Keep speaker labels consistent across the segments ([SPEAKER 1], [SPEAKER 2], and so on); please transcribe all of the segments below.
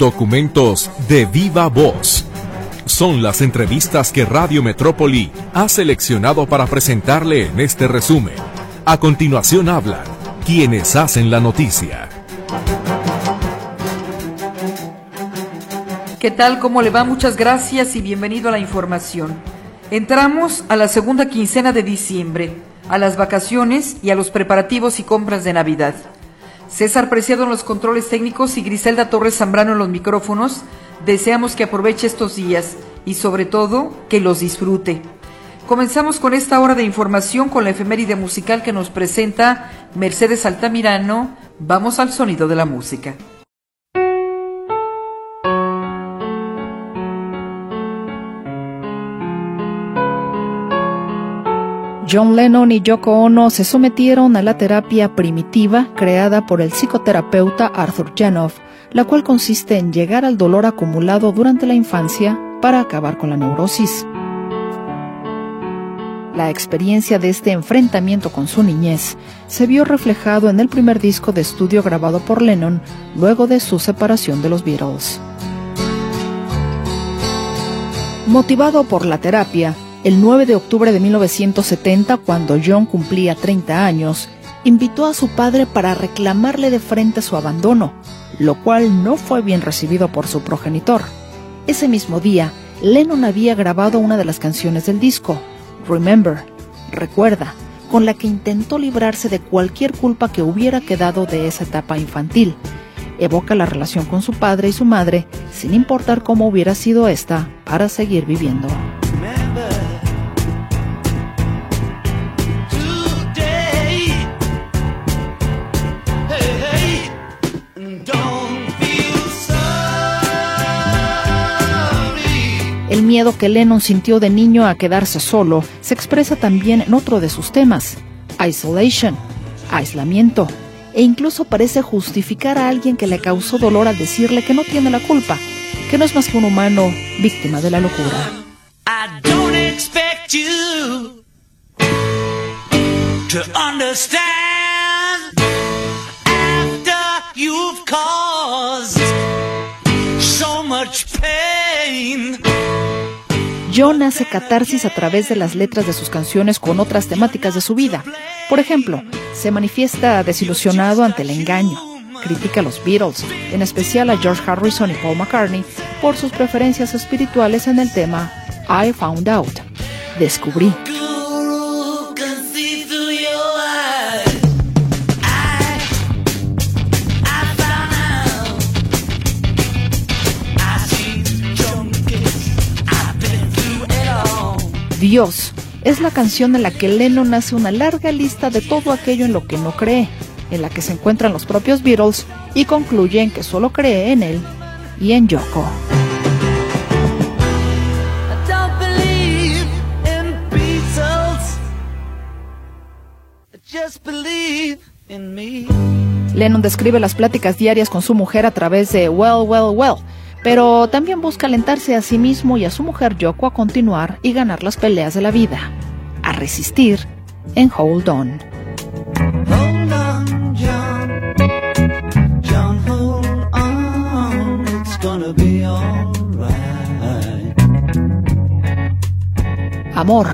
[SPEAKER 1] Documentos de viva voz. Son las entrevistas que Radio Metrópoli ha seleccionado para presentarle en este resumen. A continuación hablan quienes hacen la noticia.
[SPEAKER 2] ¿Qué tal? ¿Cómo le va? Muchas gracias y bienvenido a la información. Entramos a la segunda quincena de diciembre, a las vacaciones y a los preparativos y compras de Navidad. César Preciado en los controles técnicos y Griselda Torres Zambrano en los micrófonos, deseamos que aproveche estos días y sobre todo que los disfrute. Comenzamos con esta hora de información con la efeméride musical que nos presenta Mercedes Altamirano. Vamos al sonido de la música.
[SPEAKER 3] John Lennon y Yoko Ono se sometieron a la terapia primitiva creada por el psicoterapeuta Arthur Janoff, la cual consiste en llegar al dolor acumulado durante la infancia para acabar con la neurosis. La experiencia de este enfrentamiento con su niñez se vio reflejado en el primer disco de estudio grabado por Lennon luego de su separación de los Beatles. Motivado por la terapia, el 9 de octubre de 1970, cuando John cumplía 30 años, invitó a su padre para reclamarle de frente su abandono, lo cual no fue bien recibido por su progenitor. Ese mismo día, Lennon había grabado una de las canciones del disco, Remember, Recuerda, con la que intentó librarse de cualquier culpa que hubiera quedado de esa etapa infantil. Evoca la relación con su padre y su madre, sin importar cómo hubiera sido esta, para seguir viviendo. El miedo que Lennon sintió de niño a quedarse solo se expresa también en otro de sus temas, Isolation, aislamiento, e incluso parece justificar a alguien que le causó dolor al decirle que no tiene la culpa, que no es más que un humano víctima de la locura. John hace catarsis a través de las letras de sus canciones con otras temáticas de su vida. Por ejemplo, se manifiesta desilusionado ante el engaño. Critica a los Beatles, en especial a George Harrison y Paul McCartney, por sus preferencias espirituales en el tema I Found Out. Descubrí. Dios. Es la canción en la que Lennon hace una larga lista de todo aquello en lo que no cree, en la que se encuentran los propios Beatles y concluye en que solo cree en él y en Yoko. Lennon describe las pláticas diarias con su mujer a través de Well, Well, Well, pero también busca alentarse a sí mismo y a su mujer Yoko a continuar y ganar las peleas de la vida, a resistir en Hold On. Amor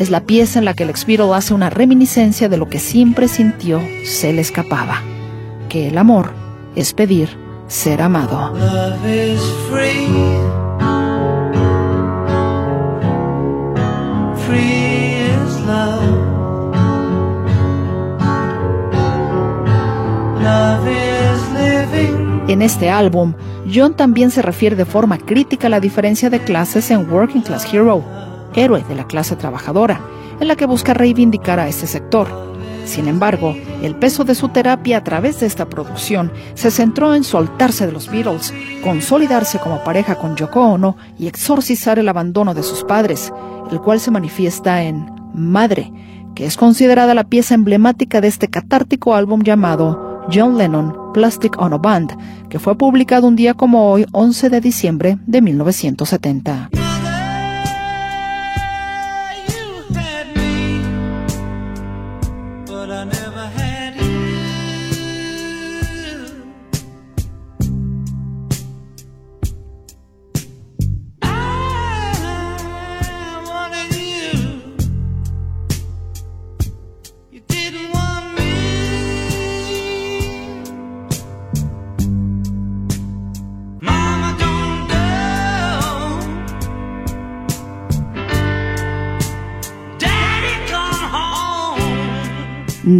[SPEAKER 3] es la pieza en la que el ex hace una reminiscencia de lo que siempre sintió se le escapaba, que el amor es pedir ser amado. En este álbum, John también se refiere de forma crítica a la diferencia de clases en Working Class Hero, héroe de la clase trabajadora, en la que busca reivindicar a este sector sin embargo, el peso de su terapia a través de esta producción se centró en soltarse de los Beatles, consolidarse como pareja con Yoko Ono y exorcizar el abandono de sus padres, el cual se manifiesta en Madre, que es considerada la pieza emblemática de este catártico álbum llamado John Lennon Plastic Ono Band, que fue publicado un día como hoy, 11 de diciembre de 1970.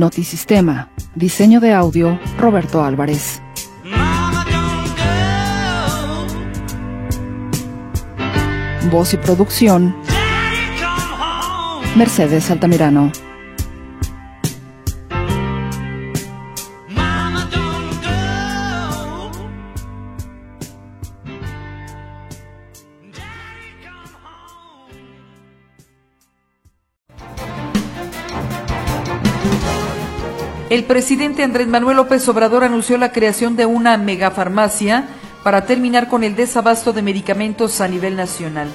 [SPEAKER 3] Notisistema. Diseño de audio, Roberto Álvarez. Voz y producción, Mercedes Altamirano.
[SPEAKER 2] El presidente Andrés Manuel López Obrador anunció la creación de una megafarmacia para terminar con el desabasto de medicamentos a nivel nacional.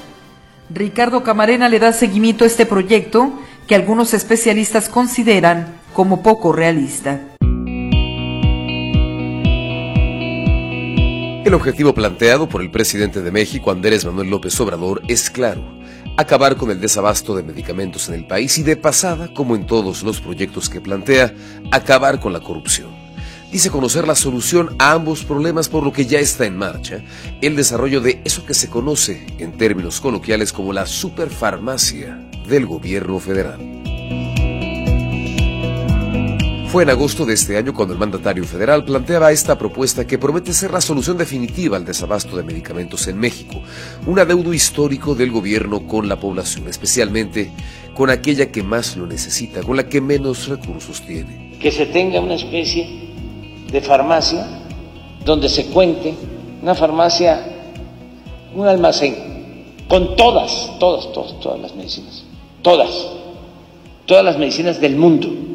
[SPEAKER 2] Ricardo Camarena le da seguimiento a este proyecto que algunos especialistas consideran como poco realista.
[SPEAKER 4] El objetivo planteado por el presidente de México, Andrés Manuel López Obrador, es claro acabar con el desabasto de medicamentos en el país y de pasada, como en todos los proyectos que plantea, acabar con la corrupción. Dice conocer la solución a ambos problemas por lo que ya está en marcha el desarrollo de eso que se conoce en términos coloquiales como la superfarmacia del gobierno federal. Fue en agosto de este año cuando el mandatario federal planteaba esta propuesta que promete ser la solución definitiva al desabasto de medicamentos en México, un adeudo histórico del gobierno con la población, especialmente con aquella que más lo necesita, con la que menos recursos tiene.
[SPEAKER 5] Que se tenga una especie de farmacia donde se cuente, una farmacia, un almacén, con todas, todas, todas, todas las medicinas, todas, todas las medicinas del mundo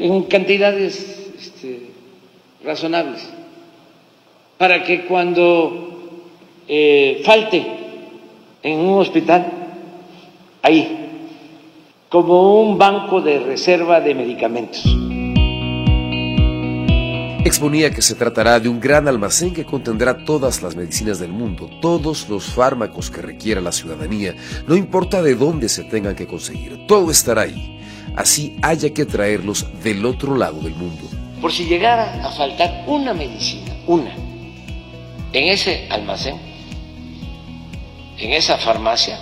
[SPEAKER 5] en cantidades este, razonables, para que cuando eh, falte en un hospital, ahí, como un banco de reserva de medicamentos.
[SPEAKER 4] Exponía que se tratará de un gran almacén que contendrá todas las medicinas del mundo, todos los fármacos que requiera la ciudadanía, no importa de dónde se tengan que conseguir, todo estará ahí así haya que traerlos del otro lado del mundo.
[SPEAKER 5] Por si llegara a faltar una medicina, una, en ese almacén, en esa farmacia,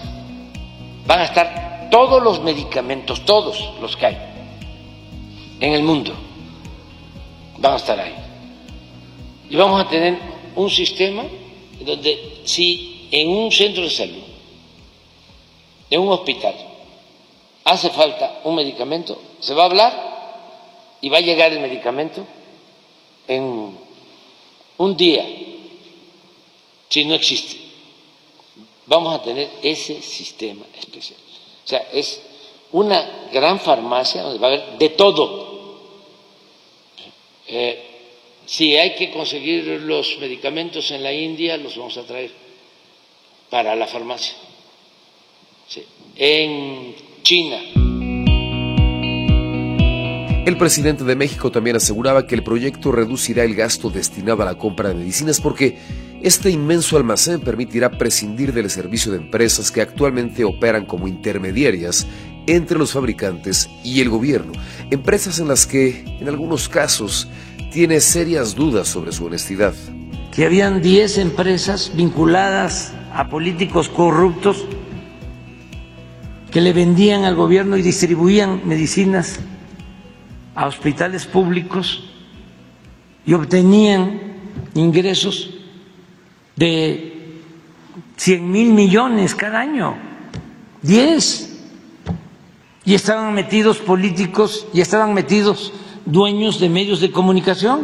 [SPEAKER 5] van a estar todos los medicamentos, todos los que hay en el mundo, van a estar ahí. Y vamos a tener un sistema donde si en un centro de salud, en un hospital, hace falta un medicamento, se va a hablar y va a llegar el medicamento en un día, si no existe. Vamos a tener ese sistema especial. O sea, es una gran farmacia donde va a haber de todo. Eh, si hay que conseguir los medicamentos en la India, los vamos a traer para la farmacia. En China.
[SPEAKER 4] El presidente de México también aseguraba que el proyecto reducirá el gasto destinado a la compra de medicinas porque este inmenso almacén permitirá prescindir del servicio de empresas que actualmente operan como intermediarias entre los fabricantes y el gobierno, empresas en las que, en algunos casos, tiene serias dudas sobre su honestidad.
[SPEAKER 5] Que habían 10 empresas vinculadas a políticos corruptos que le vendían al gobierno y distribuían medicinas a hospitales públicos y obtenían ingresos de 100 mil millones cada año, 10. Y estaban metidos políticos y estaban metidos dueños de medios de comunicación.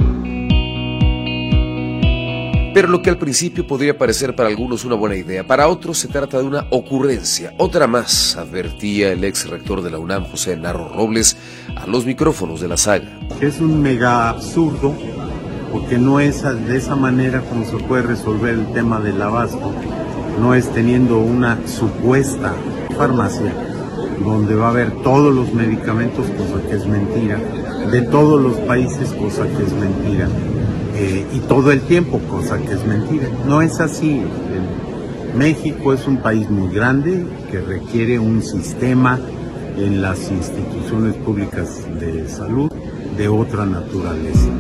[SPEAKER 4] Pero lo que al principio podría parecer para algunos una buena idea, para otros se trata de una ocurrencia, otra más, advertía el ex rector de la UNAM, José Narro Robles, a los micrófonos de la saga.
[SPEAKER 6] Es un mega absurdo, porque no es de esa manera como se puede resolver el tema del abasto, no es teniendo una supuesta farmacia donde va a haber todos los medicamentos, cosa que es mentira, de todos los países, cosa que es mentira eh, y todo el tiempo, cosa que es mentira. No es así. México es un país muy grande que requiere un sistema en las instituciones públicas de salud de otra naturaleza.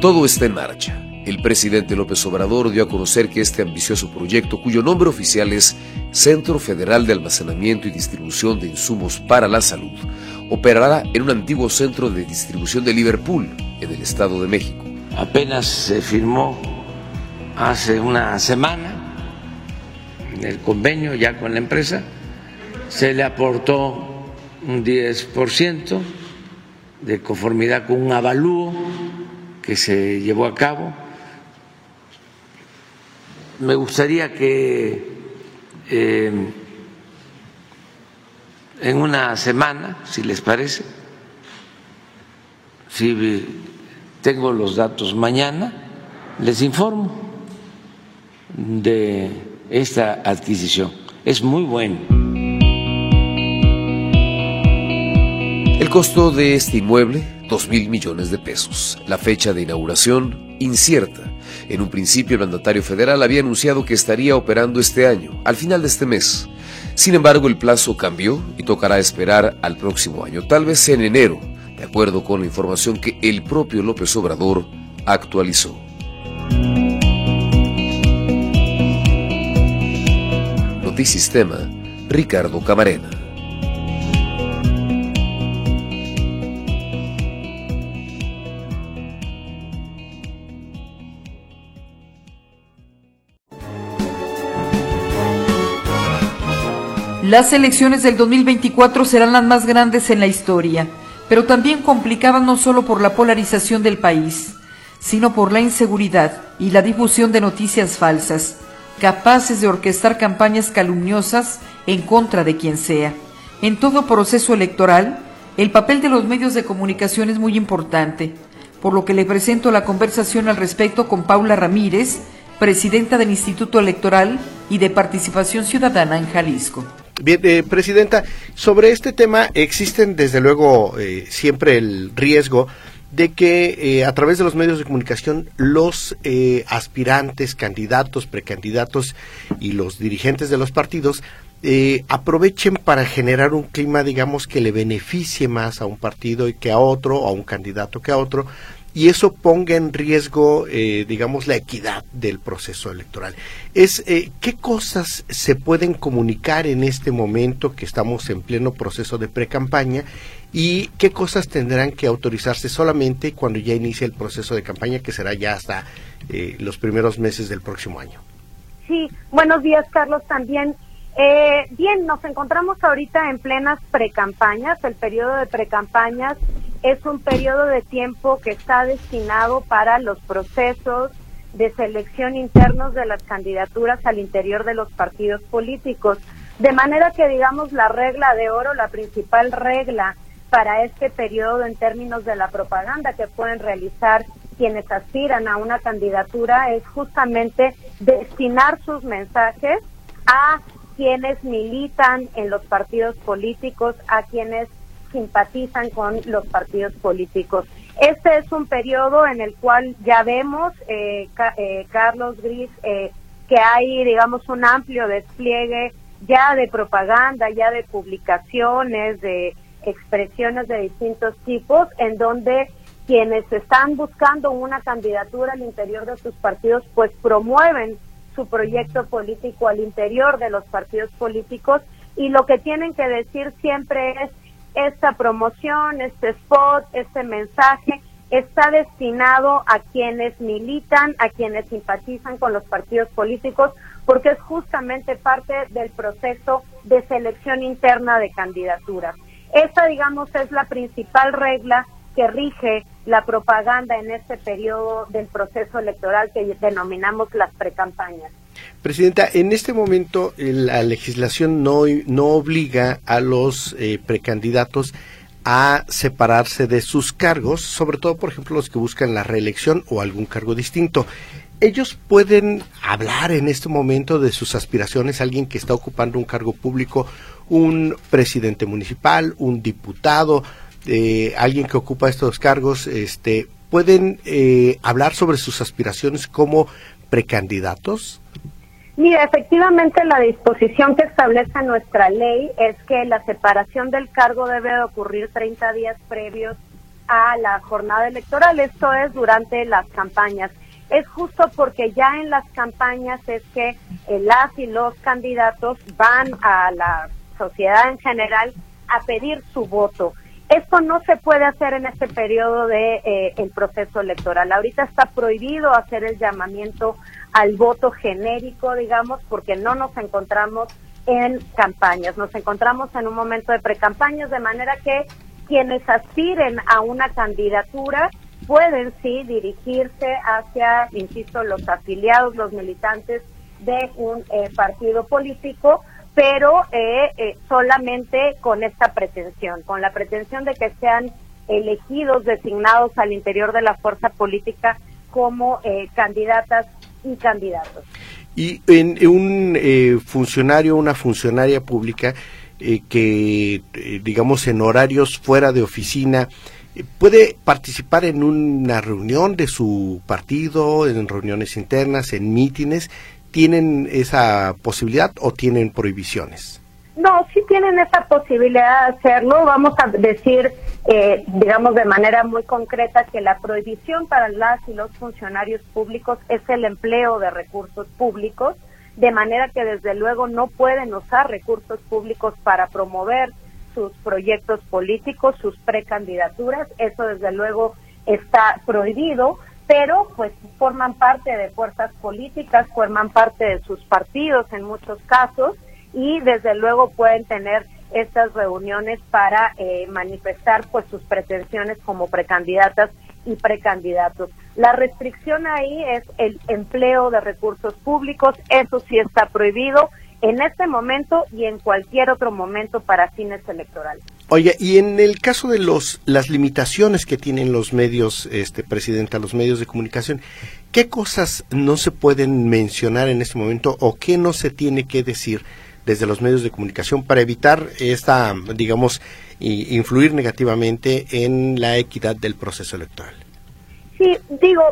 [SPEAKER 4] Todo está en marcha El presidente López Obrador dio a conocer que este ambicioso proyecto, cuyo nombre oficial es Centro Federal de Almacenamiento y Distribución de Insumos para la Salud, operará en un antiguo centro de distribución de Liverpool, en el Estado de México.
[SPEAKER 5] Apenas se firmó hace una semana el convenio ya con la empresa, se le aportó un 10% de conformidad con un avalúo que se llevó a cabo. Me gustaría que eh, en una semana, si les parece, si tengo los datos mañana, les informo de esta adquisición. Es muy bueno.
[SPEAKER 4] El costo de este inmueble, dos mil millones de pesos. La fecha de inauguración, incierta. En un principio el mandatario federal había anunciado que estaría operando este año, al final de este mes. Sin embargo, el plazo cambió y tocará esperar al próximo año, tal vez en enero, de acuerdo con la información que el propio López Obrador actualizó. Notisistema, Ricardo Camarena.
[SPEAKER 2] Las elecciones del 2024 serán las más grandes en la historia, pero también complicadas no solo por la polarización del país, sino por la inseguridad y la difusión de noticias falsas capaces de orquestar campañas calumniosas en contra de quien sea. En todo proceso electoral, el papel de los medios de comunicación es muy importante, por lo que le presento la conversación al respecto con Paula Ramírez, presidenta del Instituto Electoral y de Participación Ciudadana en Jalisco.
[SPEAKER 7] Bien, eh, Presidenta, sobre este tema existen desde luego eh, siempre el riesgo de que eh, a través de los medios de comunicación los eh, aspirantes, candidatos, precandidatos y los dirigentes de los partidos eh, aprovechen para generar un clima, digamos, que le beneficie más a un partido y que a otro, a un candidato que a otro, y eso ponga en riesgo, eh, digamos, la equidad del proceso electoral. Es eh, qué cosas se pueden comunicar en este momento que estamos en pleno proceso de pre-campaña y qué cosas tendrán que autorizarse solamente cuando ya inicie el proceso de campaña, que será ya hasta eh, los primeros meses del próximo año.
[SPEAKER 8] Sí, buenos días, Carlos, también. bien, nos encontramos ahorita en plenas precampañas, el periodo de precampañas es un periodo de tiempo que está destinado para los procesos de selección internos de las candidaturas al interior de los partidos políticos. De manera que, digamos, la regla de oro, la principal regla para este periodo en términos de la propaganda que pueden realizar quienes aspiran a una candidatura es justamente destinar sus mensajes a quienes militan en los partidos políticos, a quienes simpatizan con los partidos políticos. Este es un periodo en el cual ya vemos, eh, eh, Carlos Gris, eh, que hay, digamos, un amplio despliegue ya de propaganda, ya de publicaciones, de expresiones de distintos tipos, en donde quienes están buscando una candidatura al interior de sus partidos, pues promueven su proyecto político al interior de los partidos políticos y lo que tienen que decir siempre es esta promoción, este spot, este mensaje está destinado a quienes militan, a quienes simpatizan con los partidos políticos, porque es justamente parte del proceso de selección interna de candidaturas. Esta, digamos, es la principal regla que rige la propaganda en este periodo del proceso electoral que denominamos las precampañas.
[SPEAKER 7] Presidenta, en este momento la legislación no, no obliga a los eh, precandidatos a separarse de sus cargos, sobre todo, por ejemplo, los que buscan la reelección o algún cargo distinto. Ellos pueden hablar en este momento de sus aspiraciones, alguien que está ocupando un cargo público, un presidente municipal, un diputado, eh, alguien que ocupa estos cargos, este, pueden hablar sobre sus aspiraciones como precandidatos.
[SPEAKER 8] Mira, efectivamente la disposición que establece nuestra ley es que la separación del cargo debe de ocurrir 30 días previos a la jornada electoral, esto es durante las campañas. es justo porque ya en las campañas es que las y los candidatos van a la sociedad en general a pedir su voto. Esto no se puede hacer en este periodo de eh, proceso electoral. Ahorita está prohibido hacer el llamamiento al voto genérico, digamos, porque no nos encontramos en campañas, nos encontramos en un momento de precampañas, de manera que quienes aspiren a una candidatura pueden sí dirigirse hacia, insisto, los afiliados, los militantes de un eh, partido político, pero eh, eh, solamente con esta pretensión, con la pretensión de que sean elegidos, designados al interior de la fuerza política como candidatas y candidatos.
[SPEAKER 7] Y en, un funcionario, una funcionaria pública que, digamos, en horarios fuera de oficina, puede participar en una reunión de su partido, en reuniones internas, en mítines. ¿Tienen esa posibilidad o tienen prohibiciones?
[SPEAKER 8] No, sí tienen esa posibilidad de hacerlo. Vamos a decir, eh, digamos de manera muy concreta, que la prohibición para las y los funcionarios públicos es el empleo de recursos públicos, de manera que desde luego no pueden usar recursos públicos para promover sus proyectos políticos, sus precandidaturas, eso desde luego está prohibido, pero pues forman parte de fuerzas políticas, forman parte de sus partidos en muchos casos y desde luego pueden tener estas reuniones para eh, manifestar pues sus pretensiones como precandidatas y precandidatos. La restricción ahí es el empleo de recursos públicos, eso sí está prohibido en este momento y en cualquier otro momento para fines electorales.
[SPEAKER 7] Oye, y en el caso de los las limitaciones que tienen los medios, este presidenta, los medios de comunicación, ¿qué cosas no se pueden mencionar en este momento o qué no se tiene que decir desde los medios de comunicación para evitar esta, digamos, influir negativamente en la equidad del proceso electoral?
[SPEAKER 8] Sí, digo,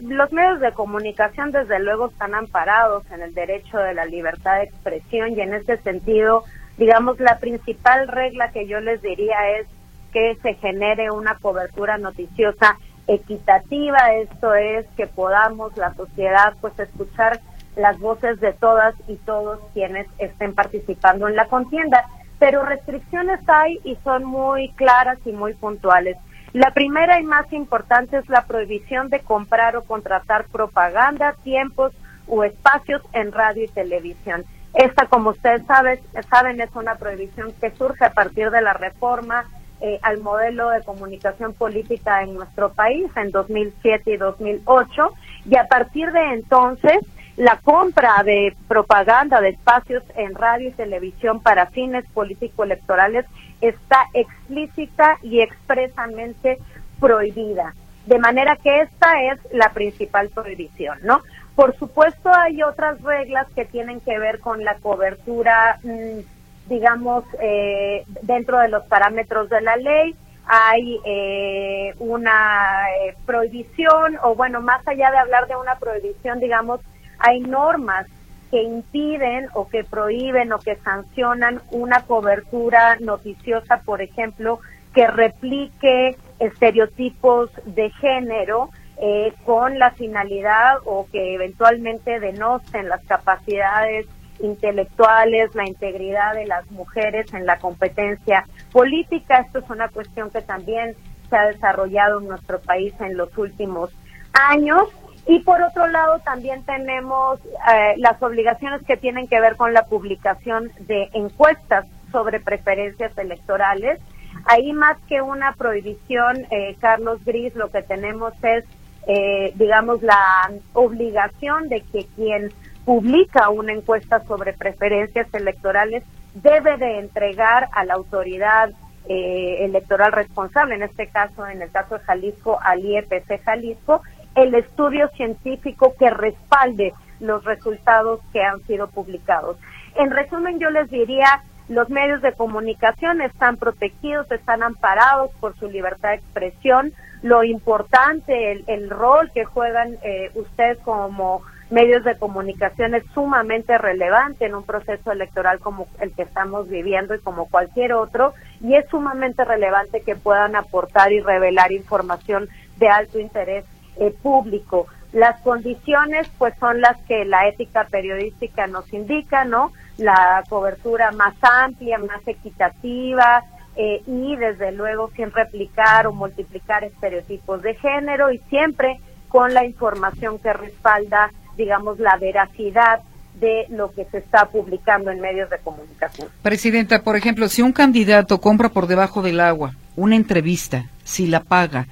[SPEAKER 8] los medios de comunicación desde luego están amparados en el derecho de la libertad de expresión y en ese sentido, digamos, la principal regla que yo les diría es que se genere una cobertura noticiosa equitativa, esto es que podamos la sociedad pues escuchar las voces de todas y todos quienes estén participando en la contienda, pero restricciones hay y son muy claras y muy puntuales. La primera y más importante es la prohibición de comprar o contratar propaganda, tiempos o espacios en radio y televisión. Esta, como ustedes saben, saben es una prohibición que surge a partir de la reforma eh, al modelo de comunicación política en nuestro país en 2007 y 2008 y a partir de entonces la compra de propaganda de espacios en radio y televisión para fines político-electorales está explícita y expresamente prohibida. De manera que esta es la principal prohibición, ¿no? Por supuesto hay otras reglas que tienen que ver con la cobertura, mm, digamos, eh, dentro de los parámetros de la ley. Hay eh, una eh, prohibición, o bueno, más allá de hablar de una prohibición, digamos, hay normas que impiden o que prohíben o que sancionan una cobertura noticiosa, por ejemplo, que replique estereotipos de género eh, con la finalidad o que eventualmente denosten las capacidades intelectuales, la integridad de las mujeres en la competencia política. Esto es una cuestión que también se ha desarrollado en nuestro país en los últimos años y por otro lado, también tenemos eh, las obligaciones que tienen que ver con la publicación de encuestas sobre preferencias electorales. Ahí más que una prohibición, eh, Carlos Gris, lo que tenemos es, eh, digamos, la obligación de que quien publica una encuesta sobre preferencias electorales debe de entregar a la autoridad electoral responsable, en este caso, en el caso de Jalisco, al IEPC Jalisco, el estudio científico que respalde los resultados que han sido publicados. En resumen, yo les diría, los medios de comunicación están protegidos, están amparados por su libertad de expresión. Lo importante, el, rol que juegan eh, ustedes como medios de comunicación es sumamente relevante en un proceso electoral como el que estamos viviendo y como cualquier otro, y es sumamente relevante que puedan aportar y revelar información de alto interés eh, público. Las condiciones pues son las que la ética periodística nos indica, ¿no? La cobertura más amplia, más equitativa eh, y desde luego siempre aplicar o multiplicar estereotipos de género y siempre con la información que respalda, digamos, la veracidad de lo que se está publicando en medios de comunicación.
[SPEAKER 2] Presidenta, por ejemplo, si un candidato compra por debajo del agua una entrevista, si la paga,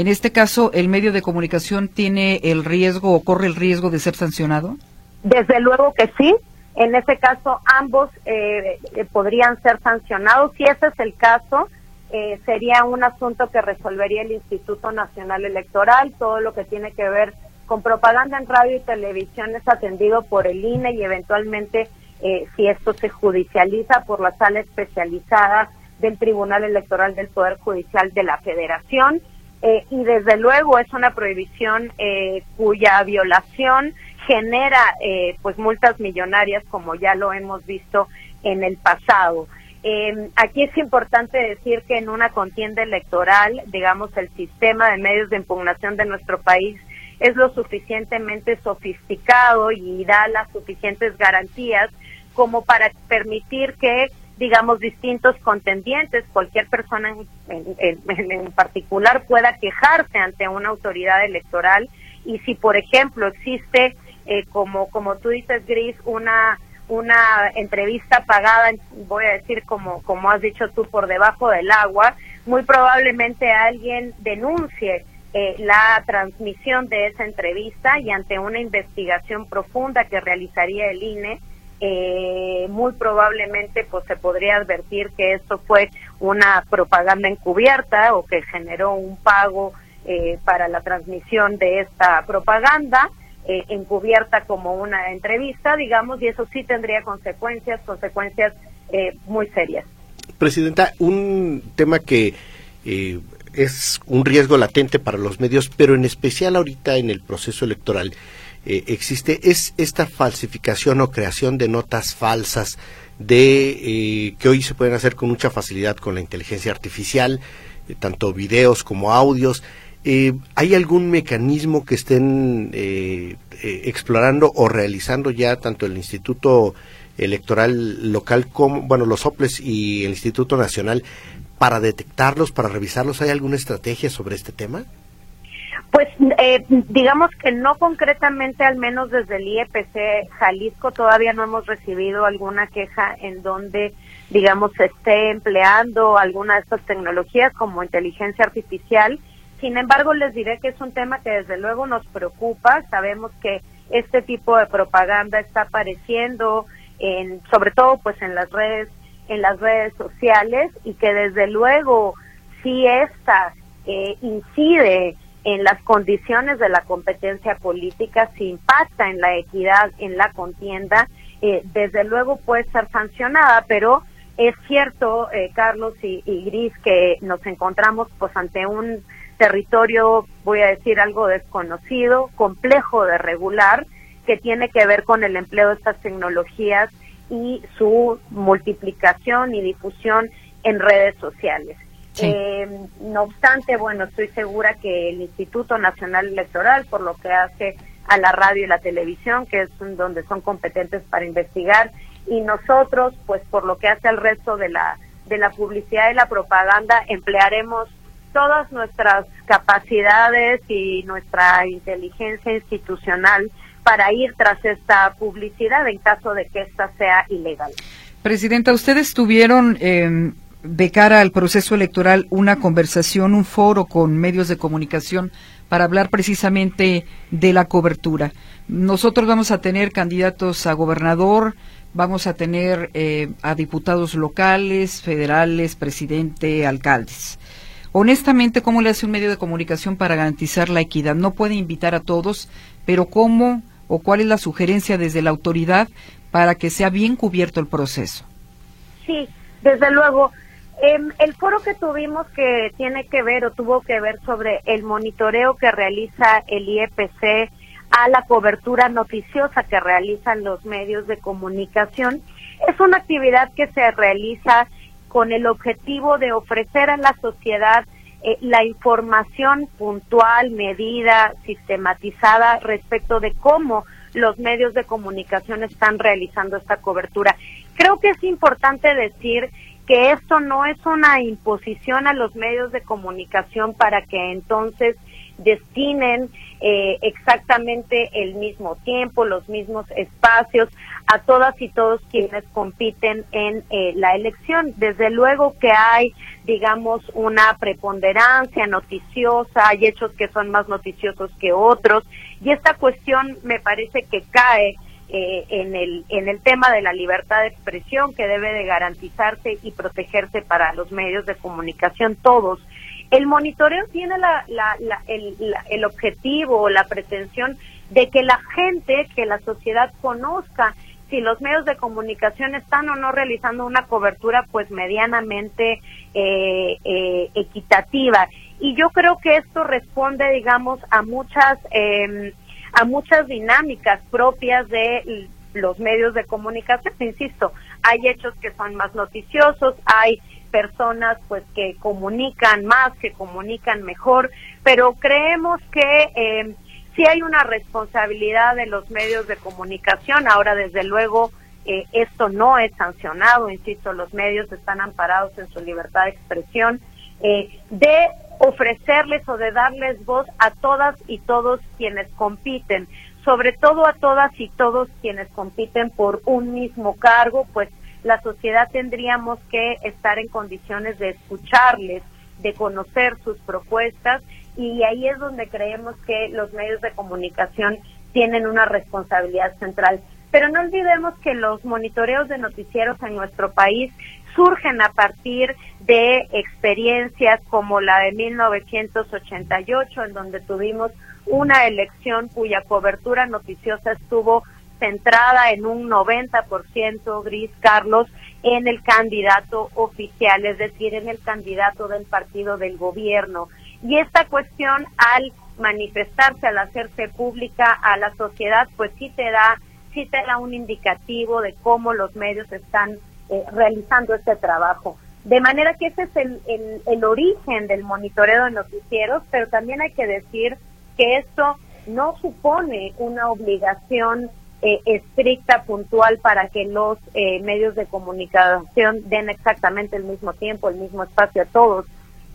[SPEAKER 2] en este caso, ¿el medio de comunicación tiene el riesgo o corre el riesgo de ser sancionado?
[SPEAKER 8] Desde luego que sí. En ese caso, ambos eh, eh, podrían ser sancionados. Si ese es el caso, eh, sería un asunto que resolvería el Instituto Nacional Electoral. Todo lo que tiene que ver con propaganda en radio y televisión es atendido por el INE y eventualmente, si esto se judicializa por la sala especializada del Tribunal Electoral del Poder Judicial de la Federación. Eh, y desde luego es una prohibición eh, cuya violación genera eh, pues multas millonarias como ya lo hemos visto en el pasado. aquí es importante decir que en una contienda electoral, digamos, el sistema de medios de impugnación de nuestro país es lo suficientemente sofisticado y da las suficientes garantías como para permitir que digamos, distintos contendientes, cualquier persona en, particular pueda quejarse ante una autoridad electoral. Y si, por ejemplo, existe, eh, como, como tú dices, Gris, una una entrevista pagada, voy a decir como, como has dicho tú, por debajo del agua, muy probablemente alguien denuncie eh, la transmisión de esa entrevista y ante una investigación profunda que realizaría el INE, eh, muy probablemente pues se podría advertir que esto fue una propaganda encubierta o que generó un pago eh, para la transmisión de esta propaganda eh, encubierta como una entrevista, digamos, y eso sí tendría consecuencias, consecuencias eh, muy serias.
[SPEAKER 7] Presidenta, un tema que es un riesgo latente para los medios, pero en especial ahorita en el proceso electoral eh, existe es esta falsificación o creación de notas falsas de eh, que hoy se pueden hacer con mucha facilidad con la inteligencia artificial, eh, tanto videos como audios. ¿Hay algún mecanismo que estén explorando o realizando ya tanto el Instituto Electoral Local como, bueno, los OPLES y el Instituto Nacional para detectarlos, para revisarlos? ¿Hay alguna estrategia sobre este tema?
[SPEAKER 8] Pues eh, digamos que no concretamente, al menos desde el IEPC Jalisco, todavía no hemos recibido alguna queja en donde, digamos, se esté empleando alguna de estas tecnologías como inteligencia artificial. Sin embargo, les diré que es un tema que desde luego nos preocupa. Sabemos que este tipo de propaganda está apareciendo, en, sobre todo pues en las redes, en las redes sociales y que desde luego si esta eh, incide en las condiciones de la competencia política, si impacta en la equidad, en la contienda, eh, desde luego puede ser sancionada, pero es cierto, eh, Carlos y, Gris, que nos encontramos pues ante un territorio, voy a decir algo desconocido, complejo de regular, que tiene que ver con el empleo de estas tecnologías y su multiplicación y difusión en redes sociales. Eh, no obstante, bueno, estoy segura que el Instituto Nacional Electoral, por lo que hace a la radio y la televisión, que es donde son competentes para investigar, y nosotros, pues por lo que hace al resto de la de la publicidad y la propaganda, emplearemos todas nuestras capacidades y nuestra inteligencia institucional para ir tras esta publicidad en caso de que esta sea ilegal.
[SPEAKER 2] Presidenta, ustedes tuvieron eh, de cara al proceso electoral una conversación, un foro con medios de comunicación para hablar precisamente de la cobertura. Nosotros vamos a tener candidatos a gobernador, vamos a tener eh, a diputados locales, federales, presidente, alcaldes. Honestamente, ¿cómo le hace un medio de comunicación para garantizar la equidad? No puede invitar a todos, pero ¿cómo o cuál es la sugerencia desde la autoridad para que sea bien cubierto el proceso?
[SPEAKER 8] Sí, desde luego. Em, el foro que tuvimos que tiene que ver o tuvo que ver sobre el monitoreo que realiza el IEPC a la cobertura noticiosa que realizan los medios de comunicación es una actividad que se realiza con el objetivo de ofrecer a la sociedad eh, la información puntual, medida, sistematizada respecto de cómo los medios de comunicación están realizando esta cobertura. Creo que es importante decir que esto no es una imposición a los medios de comunicación para que entonces destinen eh, exactamente el mismo tiempo, los mismos espacios a todas y todos quienes compiten en eh, la elección. Desde luego que hay, digamos, una preponderancia noticiosa, hay hechos que son más noticiosos que otros, y esta cuestión me parece que cae eh, en, el, en el tema de la libertad de expresión que debe de garantizarse y protegerse para los medios de comunicación todos. El monitoreo tiene la, el, el objetivo o la pretensión de que la gente, que la sociedad conozca si los medios de comunicación están o no realizando una cobertura pues medianamente eh, eh, equitativa. Y yo creo que esto responde, digamos, a muchas, eh, a muchas dinámicas propias de los medios de comunicación. Insisto, hay hechos que son más noticiosos, hay personas pues que comunican más, que comunican mejor, pero creemos que eh, sí hay una responsabilidad de los medios de comunicación. Ahora, desde luego, eh, esto no es sancionado, insisto, los medios están amparados en su libertad de expresión, eh, de ofrecerles o de darles voz a todas y todos quienes compiten, sobre todo a todas y todos quienes compiten por un mismo cargo, pues la sociedad tendríamos que estar en condiciones de escucharles, de conocer sus propuestas y ahí es donde creemos que los medios de comunicación tienen una responsabilidad central. Pero no olvidemos que los monitoreos de noticieros en nuestro país surgen a partir de experiencias como la de 1988, en donde tuvimos una elección cuya cobertura noticiosa estuvo centrada en un 90% gris, Carlos, en el candidato oficial, es decir, en el candidato del partido del gobierno. Y esta cuestión, al manifestarse, al hacerse pública a la sociedad, pues sí te da, sí te da un indicativo de cómo los medios están eh, realizando este trabajo. De manera que ese es el, el, el origen del monitoreo de noticieros, pero también hay que decir que esto no supone una obligación eh, estricta, puntual, para que los eh, medios de comunicación den exactamente el mismo tiempo, el mismo espacio a todos.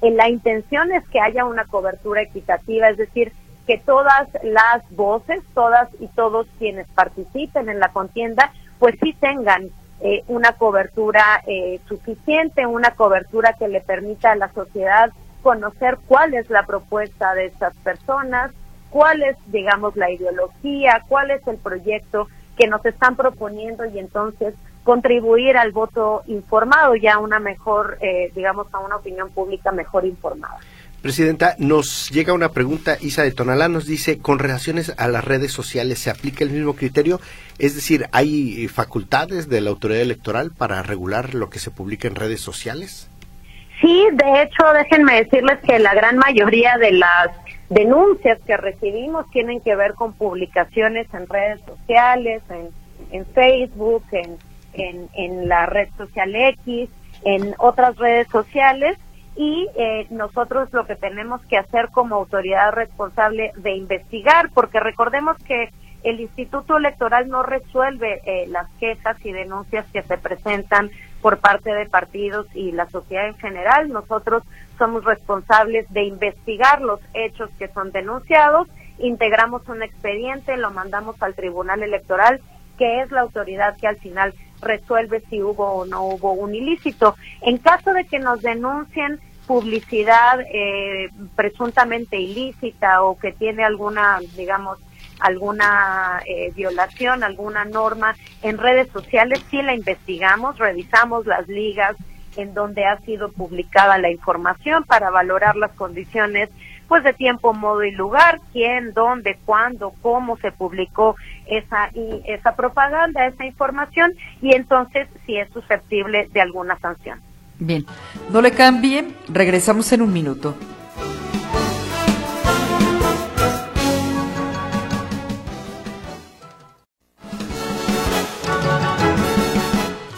[SPEAKER 8] En la intención es que haya una cobertura equitativa, es decir, que todas las voces, todas y todos quienes participen en la contienda, pues sí tengan eh, una cobertura suficiente, una cobertura que le permita a la sociedad conocer cuál es la propuesta de estas personas, cuál es, digamos, la ideología, cuál es el proyecto que nos están proponiendo y entonces contribuir al voto informado ya a una mejor, eh, digamos, a una opinión pública mejor informada.
[SPEAKER 7] Presidenta, nos llega una pregunta, Isa de Tonalá nos dice, con relaciones a las redes sociales, ¿se aplica el mismo criterio? Es decir, ¿hay facultades de la autoridad electoral para regular lo que se publica en redes sociales?
[SPEAKER 8] Sí, de hecho, déjenme decirles que la gran mayoría de las denuncias que recibimos tienen que ver con publicaciones en redes sociales, en, en Facebook, en, en, en, la red social X, en otras redes sociales y eh, nosotros lo que tenemos que hacer como autoridad responsable de investigar, porque recordemos que el Instituto Electoral no resuelve eh, las quejas y denuncias que se presentan por parte de partidos y la sociedad en general. Nosotros somos responsables de investigar los hechos que son denunciados, integramos un expediente, lo mandamos al Tribunal Electoral, que es la autoridad que al final resuelve si hubo o no hubo un ilícito. En caso de que nos denuncien publicidad eh, presuntamente ilícita o que tiene alguna, digamos, alguna eh, violación, alguna norma en redes sociales, sí la investigamos, revisamos las ligas en donde ha sido publicada la información para valorar las condiciones pues de tiempo, modo y lugar, quién, dónde, cuándo, cómo se publicó esa esa propaganda, esa información y entonces si es susceptible de alguna sanción.
[SPEAKER 2] Bien, no le cambien, regresamos en un minuto.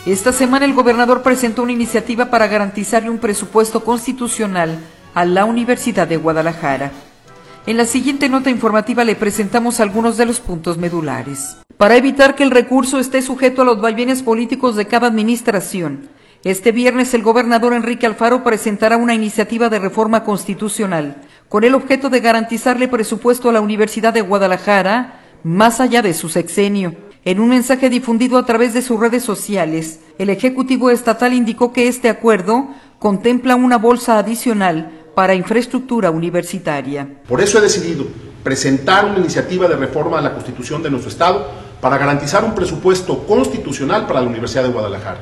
[SPEAKER 2] Esta semana el gobernador presentó una iniciativa para garantizarle un presupuesto constitucional a la Universidad de Guadalajara. En la siguiente nota informativa le presentamos algunos de los puntos medulares. Para evitar que el recurso esté sujeto a los vaivenes políticos de cada administración, este viernes el gobernador Enrique Alfaro presentará una iniciativa de reforma constitucional con el objeto de garantizarle presupuesto a la Universidad de Guadalajara más allá de su sexenio. En un mensaje difundido a través de sus redes sociales, el Ejecutivo Estatal indicó que este acuerdo contempla una bolsa adicional para infraestructura universitaria.
[SPEAKER 9] Por eso he decidido presentar una iniciativa de reforma a la Constitución de nuestro Estado para garantizar un presupuesto constitucional para la Universidad de Guadalajara.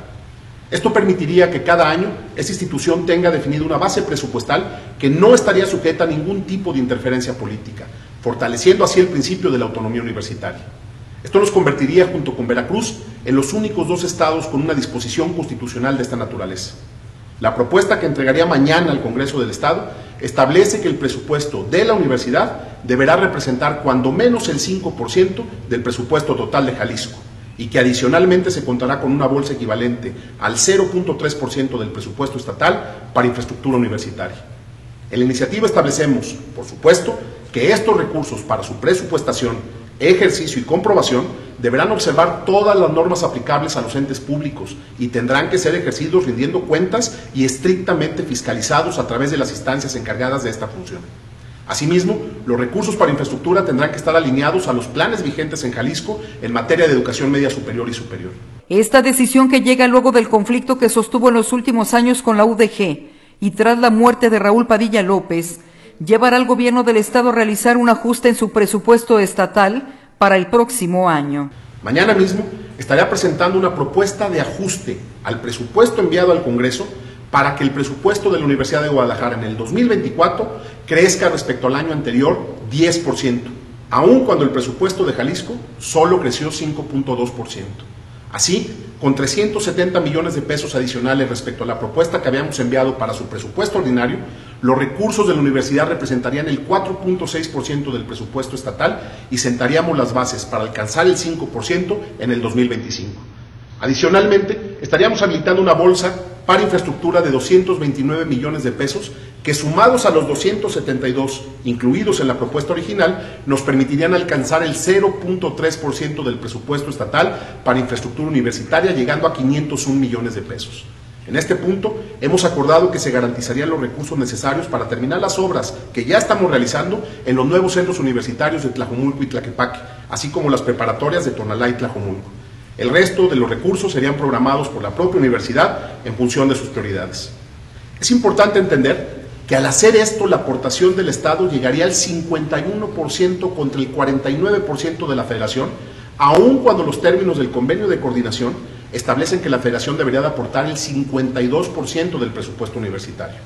[SPEAKER 9] Esto permitiría que cada año esa institución tenga definida una base presupuestal que no estaría sujeta a ningún tipo de interferencia política, fortaleciendo así el principio de la autonomía universitaria. Esto nos convertiría, junto con Veracruz, en los únicos dos estados con una disposición constitucional de esta naturaleza. La propuesta que entregaría mañana al Congreso del Estado establece que el presupuesto de la universidad deberá representar cuando menos el 5% del presupuesto total de Jalisco y que adicionalmente se contará con una bolsa equivalente al 0.3% del presupuesto estatal para infraestructura universitaria. En la iniciativa establecemos, por supuesto, que estos recursos para su presupuestación, ejercicio y comprobación deberán observar todas las normas aplicables a los entes públicos y tendrán que ser ejercidos rindiendo cuentas y estrictamente fiscalizados a través de las instancias encargadas de esta función. Asimismo, los recursos para infraestructura tendrán que estar alineados a los planes vigentes en Jalisco en materia de educación media superior y superior.
[SPEAKER 2] Esta decisión que llega luego del conflicto que sostuvo en los últimos años con la UDG y tras la muerte de Raúl Padilla López, llevará al gobierno del Estado a realizar un ajuste en su presupuesto estatal para el próximo año.
[SPEAKER 9] Mañana mismo estaré presentando una propuesta de ajuste al presupuesto enviado al Congreso para que el presupuesto de la Universidad de Guadalajara en el 2024 crezca respecto al año anterior 10%, aun cuando el presupuesto de Jalisco solo creció 5.2%. Así, con 370 millones de pesos adicionales respecto a la propuesta que habíamos enviado para su presupuesto ordinario, los recursos de la universidad representarían el 4.6% del presupuesto estatal y sentaríamos las bases para alcanzar el 5% en el 2025. Adicionalmente, estaríamos habilitando una bolsa para infraestructura de 229 millones de pesos que sumados a los 272 incluidos en la propuesta original nos permitirían alcanzar el 0.3% del presupuesto estatal para infraestructura universitaria llegando a 501 millones de pesos. En este punto, hemos acordado que se garantizarían los recursos necesarios para terminar las obras que ya estamos realizando en los nuevos centros universitarios de Tlajomulco y Tlaquepaque, así como las preparatorias de Tonalá y Tlajomulco. El resto de los recursos serían programados por la propia universidad en función de sus prioridades. Es importante entender que al hacer esto la aportación del Estado llegaría al 51% contra el 49% de la federación, aun cuando los términos del convenio de coordinación establecen que la federación debería de aportar el 52% del presupuesto universitario.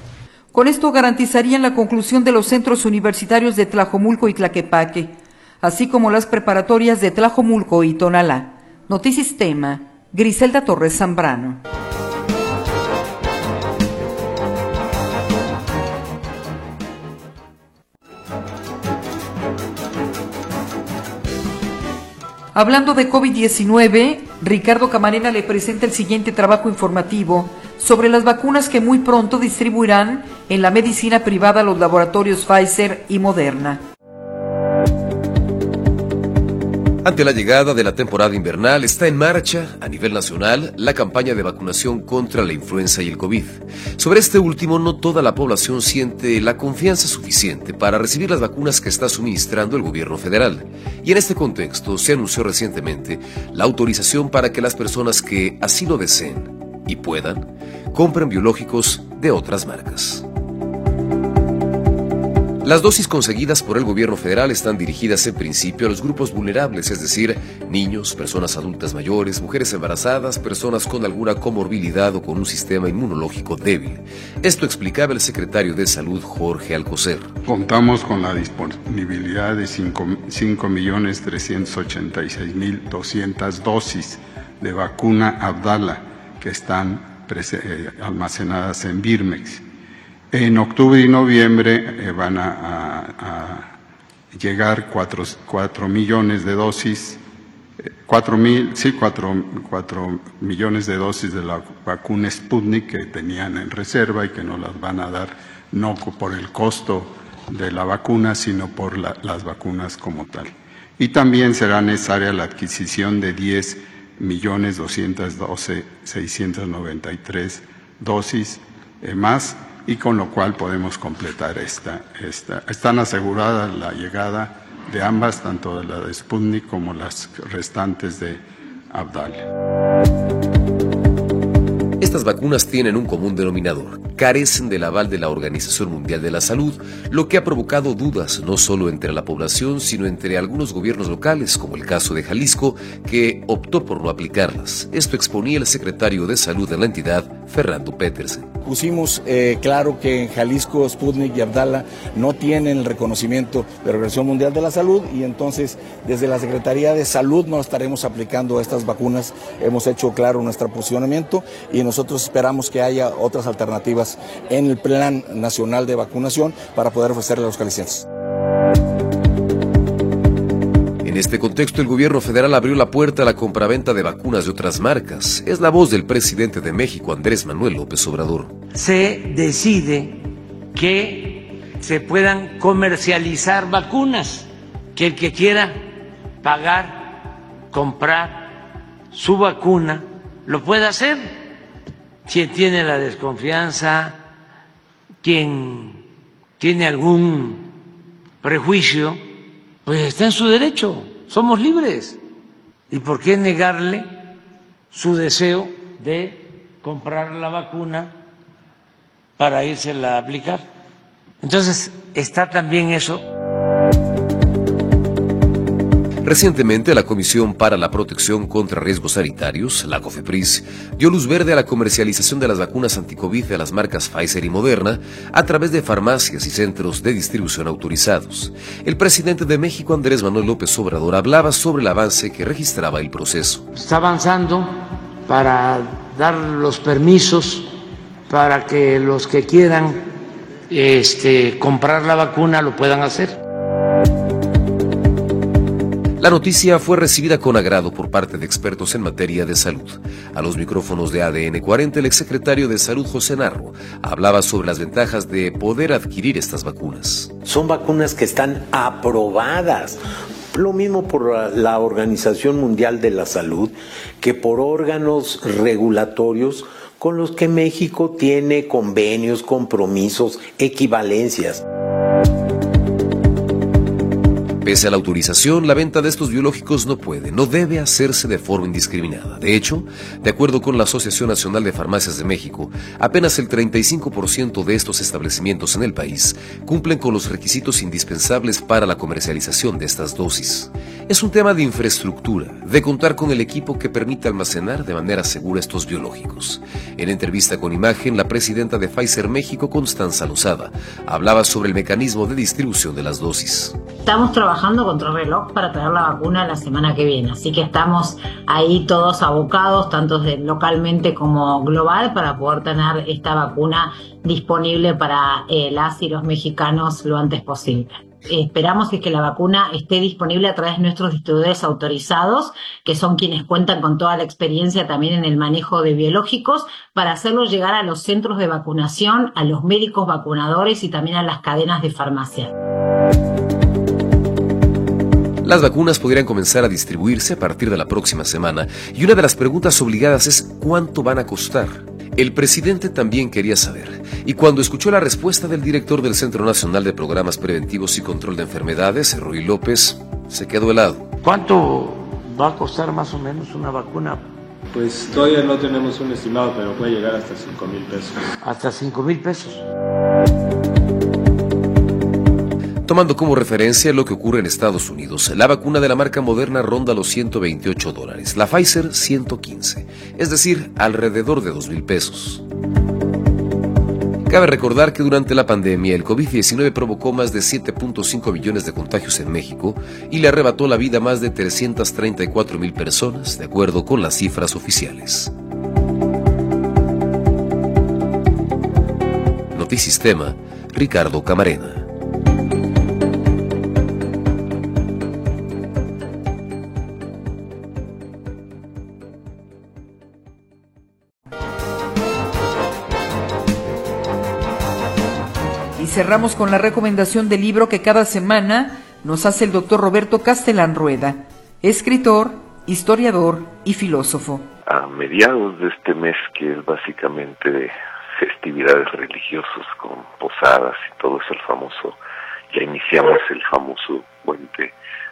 [SPEAKER 2] Con esto garantizarían la conclusión de los centros universitarios de Tlajomulco y Tlaquepaque, así como las preparatorias de Tlajomulco y Tonalá. Notisistema, Griselda Torres Zambrano. Hablando de COVID-19, Ricardo Camarena le presenta el siguiente trabajo informativo sobre las vacunas que muy pronto distribuirán en la medicina privada los laboratorios Pfizer y Moderna.
[SPEAKER 4] Ante la llegada de la temporada invernal está en marcha a nivel nacional la campaña de vacunación contra la influenza y el COVID. Sobre este último, no toda la población siente la confianza suficiente para recibir las vacunas que está suministrando el gobierno federal. Y en este contexto se anunció recientemente la autorización para que las personas que así lo deseen y puedan compren biológicos de otras marcas. Las dosis conseguidas por el gobierno federal están dirigidas en principio a los grupos vulnerables, es decir, niños, personas adultas mayores, mujeres embarazadas, personas con alguna comorbilidad o con un sistema inmunológico débil. Esto explicaba el secretario de Salud Jorge Alcocer.
[SPEAKER 10] Contamos con la disponibilidad de 5.386.200 dosis de vacuna Abdala que están eh, almacenadas en Birmex en octubre y noviembre eh, van a, llegar cuatro, millones de dosis, eh, cuatro mil, sí, cuatro, millones de dosis de la vacuna Sputnik que tenían en reserva y que no las van a dar no por el costo de la vacuna, sino por las vacunas como tal. Y también será necesaria la adquisición de 10 millones 212 693 dosis eh, más y con lo cual podemos completar esta. Están aseguradas la llegada de ambas, tanto de la de Sputnik como las restantes de Abdal.
[SPEAKER 4] Estas vacunas tienen un común denominador, carecen del aval de la Organización Mundial de la Salud, lo que ha provocado dudas no solo entre la población, sino entre algunos gobiernos locales, como el caso de Jalisco, que optó por no aplicarlas. Esto exponía el secretario de Salud de la entidad, Fernando Petersen
[SPEAKER 11] pusimos eh, claro que en Jalisco, Sputnik y Abdala no tienen el reconocimiento de la Organización Mundial de la Salud y entonces desde la Secretaría de Salud no estaremos aplicando estas vacunas. Hemos hecho claro nuestro posicionamiento y nosotros esperamos que haya otras alternativas en el Plan Nacional de Vacunación para poder ofrecerle a los jaliscienses.
[SPEAKER 4] En este contexto, el gobierno federal abrió la puerta a la compraventa de vacunas de otras marcas. Es la voz del presidente de México, Andrés Manuel López Obrador.
[SPEAKER 5] Se decide que se puedan comercializar vacunas, que el que quiera pagar, comprar su vacuna, lo pueda hacer. Quien tiene la desconfianza, quien tiene algún prejuicio, pues está en su derecho, somos libres. ¿Y por qué negarle su deseo de comprar la vacuna para irse a aplicar? Entonces, está también eso
[SPEAKER 4] Recientemente, la Comisión para la Protección contra Riesgos Sanitarios, la COFEPRIS, dio luz verde a la comercialización de las vacunas anticovid de las marcas Pfizer y Moderna a través de farmacias y centros de distribución autorizados. El presidente de México, Andrés Manuel López Obrador, hablaba sobre el avance que registraba el proceso.
[SPEAKER 5] Está avanzando para dar los permisos para que los que quieran este, comprar la vacuna lo puedan hacer.
[SPEAKER 4] La noticia fue recibida con agrado por parte de expertos en materia de salud. A los micrófonos de ADN 40, el exsecretario de Salud José Narro hablaba sobre las ventajas de poder adquirir estas vacunas.
[SPEAKER 12] Son vacunas que están aprobadas lo mismo por la Organización Mundial de la Salud que por órganos regulatorios con los que México tiene convenios, compromisos, equivalencias.
[SPEAKER 4] Pese a la autorización, la venta de estos biológicos no puede, no debe hacerse de forma indiscriminada. De hecho, de acuerdo con la Asociación Nacional de Farmacias de México, apenas el 35% de estos establecimientos en el país cumplen con los requisitos indispensables para la comercialización de estas dosis. Es un tema de infraestructura, de contar con el equipo que permita almacenar de manera segura estos biológicos. En entrevista con imagen, la presidenta de Pfizer México, Constanza Lozada, hablaba sobre el mecanismo de distribución de las dosis.
[SPEAKER 13] Estamos trabajando contra reloj para traer la vacuna la semana que viene, así que estamos ahí todos abocados, tanto localmente como global, para poder tener esta vacuna disponible para eh, las y los mexicanos lo antes posible esperamos que la vacuna esté disponible a través de nuestros distribuidores autorizados, que son quienes cuentan con toda la experiencia también en el manejo de biológicos, para hacerlo llegar a los centros de vacunación, a los médicos vacunadores y también a las cadenas de farmacia.
[SPEAKER 4] Las vacunas podrían comenzar a distribuirse a partir de la próxima semana y una de las preguntas obligadas es cuánto van a costar. El presidente también quería saber, y cuando escuchó la respuesta del director del Centro Nacional de Programas Preventivos y Control de Enfermedades, Roy López, se quedó helado.
[SPEAKER 5] ¿Cuánto va a costar más o menos una vacuna?
[SPEAKER 14] Pues todavía no tenemos un estimado, pero puede llegar hasta 5 mil pesos.
[SPEAKER 5] ¿Hasta 5 mil pesos?
[SPEAKER 4] Tomando como referencia lo que ocurre en Estados Unidos, la vacuna de la marca Moderna ronda los 128 dólares, la Pfizer 115, es decir, alrededor de 2 mil pesos. Cabe recordar que durante la pandemia el COVID-19 provocó más de 7.5 millones de contagios en México y le arrebató la vida a más de 334 mil personas, de acuerdo con las cifras oficiales. Notisistema, Ricardo Camarena.
[SPEAKER 2] Cerramos con la recomendación del libro que cada semana nos hace el doctor Roberto Castellán Rueda, escritor, historiador y filósofo.
[SPEAKER 15] A mediados de este mes, que es básicamente de festividades religiosas con posadas y todo eso, el famoso, ya iniciamos el famoso puente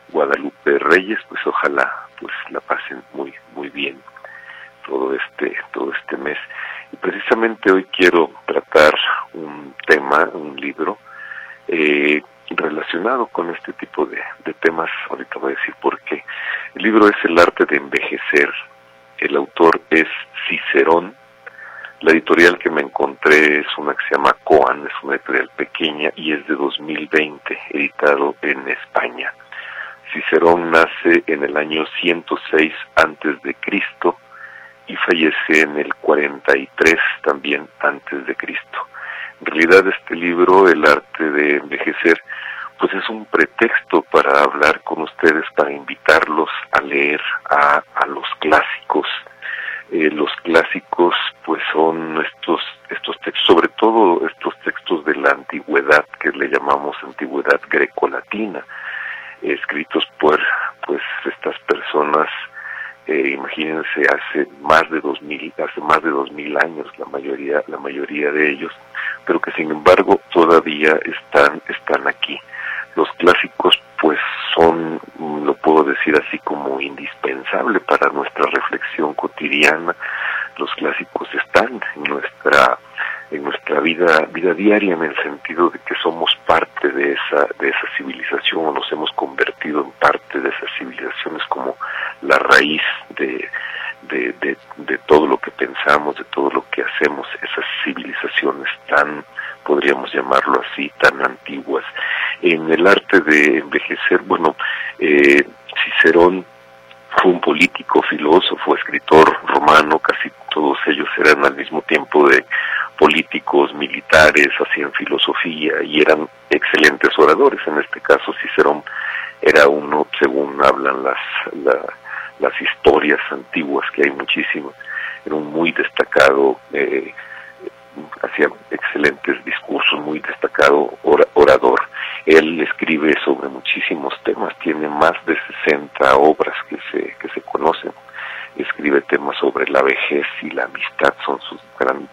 [SPEAKER 15] Guadalupe Reyes, pues ojalá pues la pasen muy muy bien todo este todo este mes. Precisamente hoy quiero tratar un tema, un libro eh, relacionado con este tipo de, de temas. Ahorita voy a decir por qué. El libro es El arte de envejecer. El autor es Cicerón. La editorial que me encontré es una que se llama Coan, es una editorial pequeña y es de 2020, editado en España. Cicerón nace en el año 106 antes de Cristo y fallece en el 43 también antes de Cristo. En realidad este libro, El arte de envejecer, pues es un pretexto para hablar con ustedes, para invitarlos a leer a, a los clásicos. Eh, los clásicos pues son estos estos textos, sobre todo estos textos de la antigüedad que le llamamos antigüedad grecolatina, escritos por pues estas personas eh, imagínense hace más de dos mil hace más de dos mil años la mayoría la mayoría de ellos pero que sin embargo todavía están están aquí. Los clásicos pues son lo puedo decir así como indispensable para nuestra reflexión cotidiana. Los clásicos están en nuestra en nuestra vida vida diaria en el sentido de que somos parte de esa de esa civilización o nos hemos convertido en parte de esas civilizaciones como la raíz de de, de, todo lo que pensamos, de todo lo que hacemos, esas civilizaciones tan, podríamos llamarlo así, tan antiguas. En el arte de envejecer, bueno, eh, Cicerón fue un político, filósofo, escritor romano, casi todos ellos eran al mismo tiempo de políticos, militares, hacían filosofía y eran excelentes oradores. En este caso, Cicerón era uno, según hablan las, las historias antiguas, que hay muchísimas, era un muy destacado, eh, hacía excelentes discursos, muy destacado orador. Él escribe sobre muchísimos temas, tiene más de 60 obras que se, que se conocen escribe temas sobre la vejez y la amistad, son sus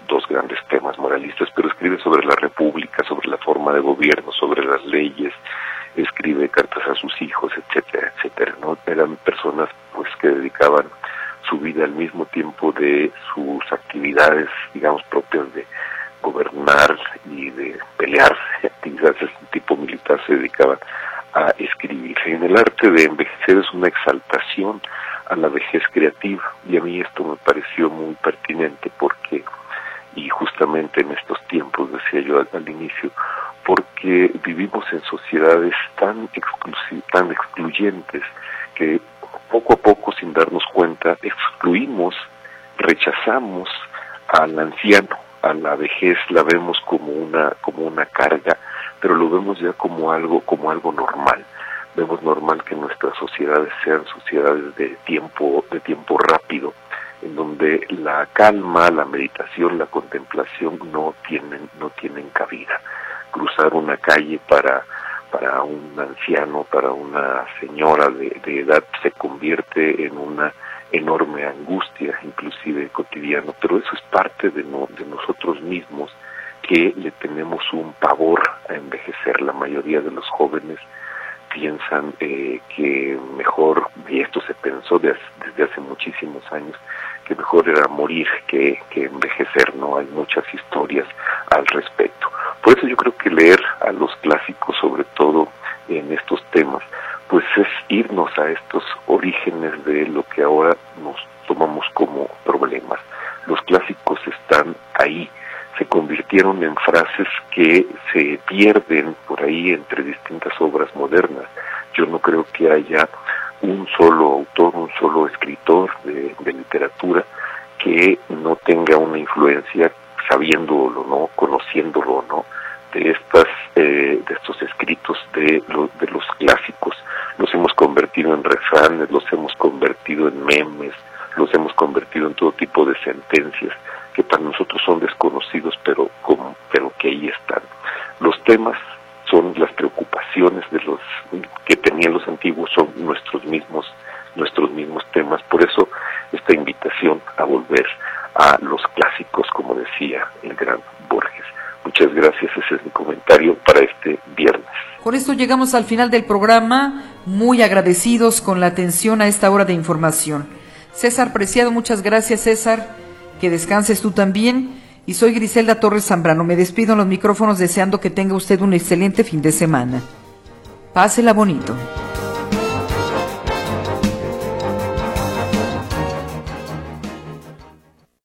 [SPEAKER 15] dos grandes temas moralistas, pero escribe sobre la república, sobre la forma de gobierno, sobre las leyes, escribe cartas a sus hijos, etcétera, etcétera, ¿no? Eran personas pues que dedicaban su vida al mismo tiempo de sus actividades, digamos, propias de gobernar y de pelearse, actividades de tipo militar se dedicaban a escribir. En el arte de envejecer es una exaltación a la vejez creativa. Y a mí esto me pareció muy pertinente porque y justamente en estos tiempos decía yo al, inicio porque vivimos en sociedades tan tan excluyentes que poco a poco sin darnos cuenta excluimos rechazamos al anciano. A la vejez la vemos como una como una carga pero lo vemos ya como algo como algo normal vemos normal que nuestras sociedades sean sociedades de tiempo, de tiempo rápido, en donde la calma, la meditación, la contemplación no tienen, no tienen cabida. Cruzar una calle para, para un anciano, para una señora de, de edad se convierte en una enorme angustia, inclusive cotidiano, pero eso es parte de, no, de nosotros mismos que le tenemos un pavor a envejecer. La mayoría de los jóvenes piensan eh, que mejor, y esto se pensó desde hace muchísimos años, que mejor era morir que, que envejecer, ¿no? Hay muchas historias al respecto. Por eso yo creo que leer a los clásicos, sobre todo en estos temas, pues es irnos a estos orígenes de lo que ahora nos tomamos como problemas. Los clásicos están ahí, se convirtieron en frases que se pierden por ahí entre distintas obras modernas. Yo no creo que haya un solo autor, un solo escritor de, literatura que no tenga una influencia, sabiéndolo no, conociéndolo no, de estas, eh, de estos escritos de, de los clásicos. Los hemos convertido en refranes, los hemos convertido en memes, los hemos convertido en todo tipo de sentencias que para nosotros son desconocidos, pero, como, pero que ahí están. Los temas son las preocupaciones de los que tenían los antiguos son nuestros mismos nuestros mismos temas. Por eso esta invitación a volver a los clásicos como decía el gran Borges. Muchas gracias ese es mi comentario para este viernes.
[SPEAKER 2] Con esto llegamos al final del programa muy agradecidos con la atención a esta hora de información. César Preciado muchas gracias César que descanses tú también y soy Griselda Torres Zambrano. Me despido en los micrófonos deseando que tenga usted un excelente fin de semana. Pásela bonito.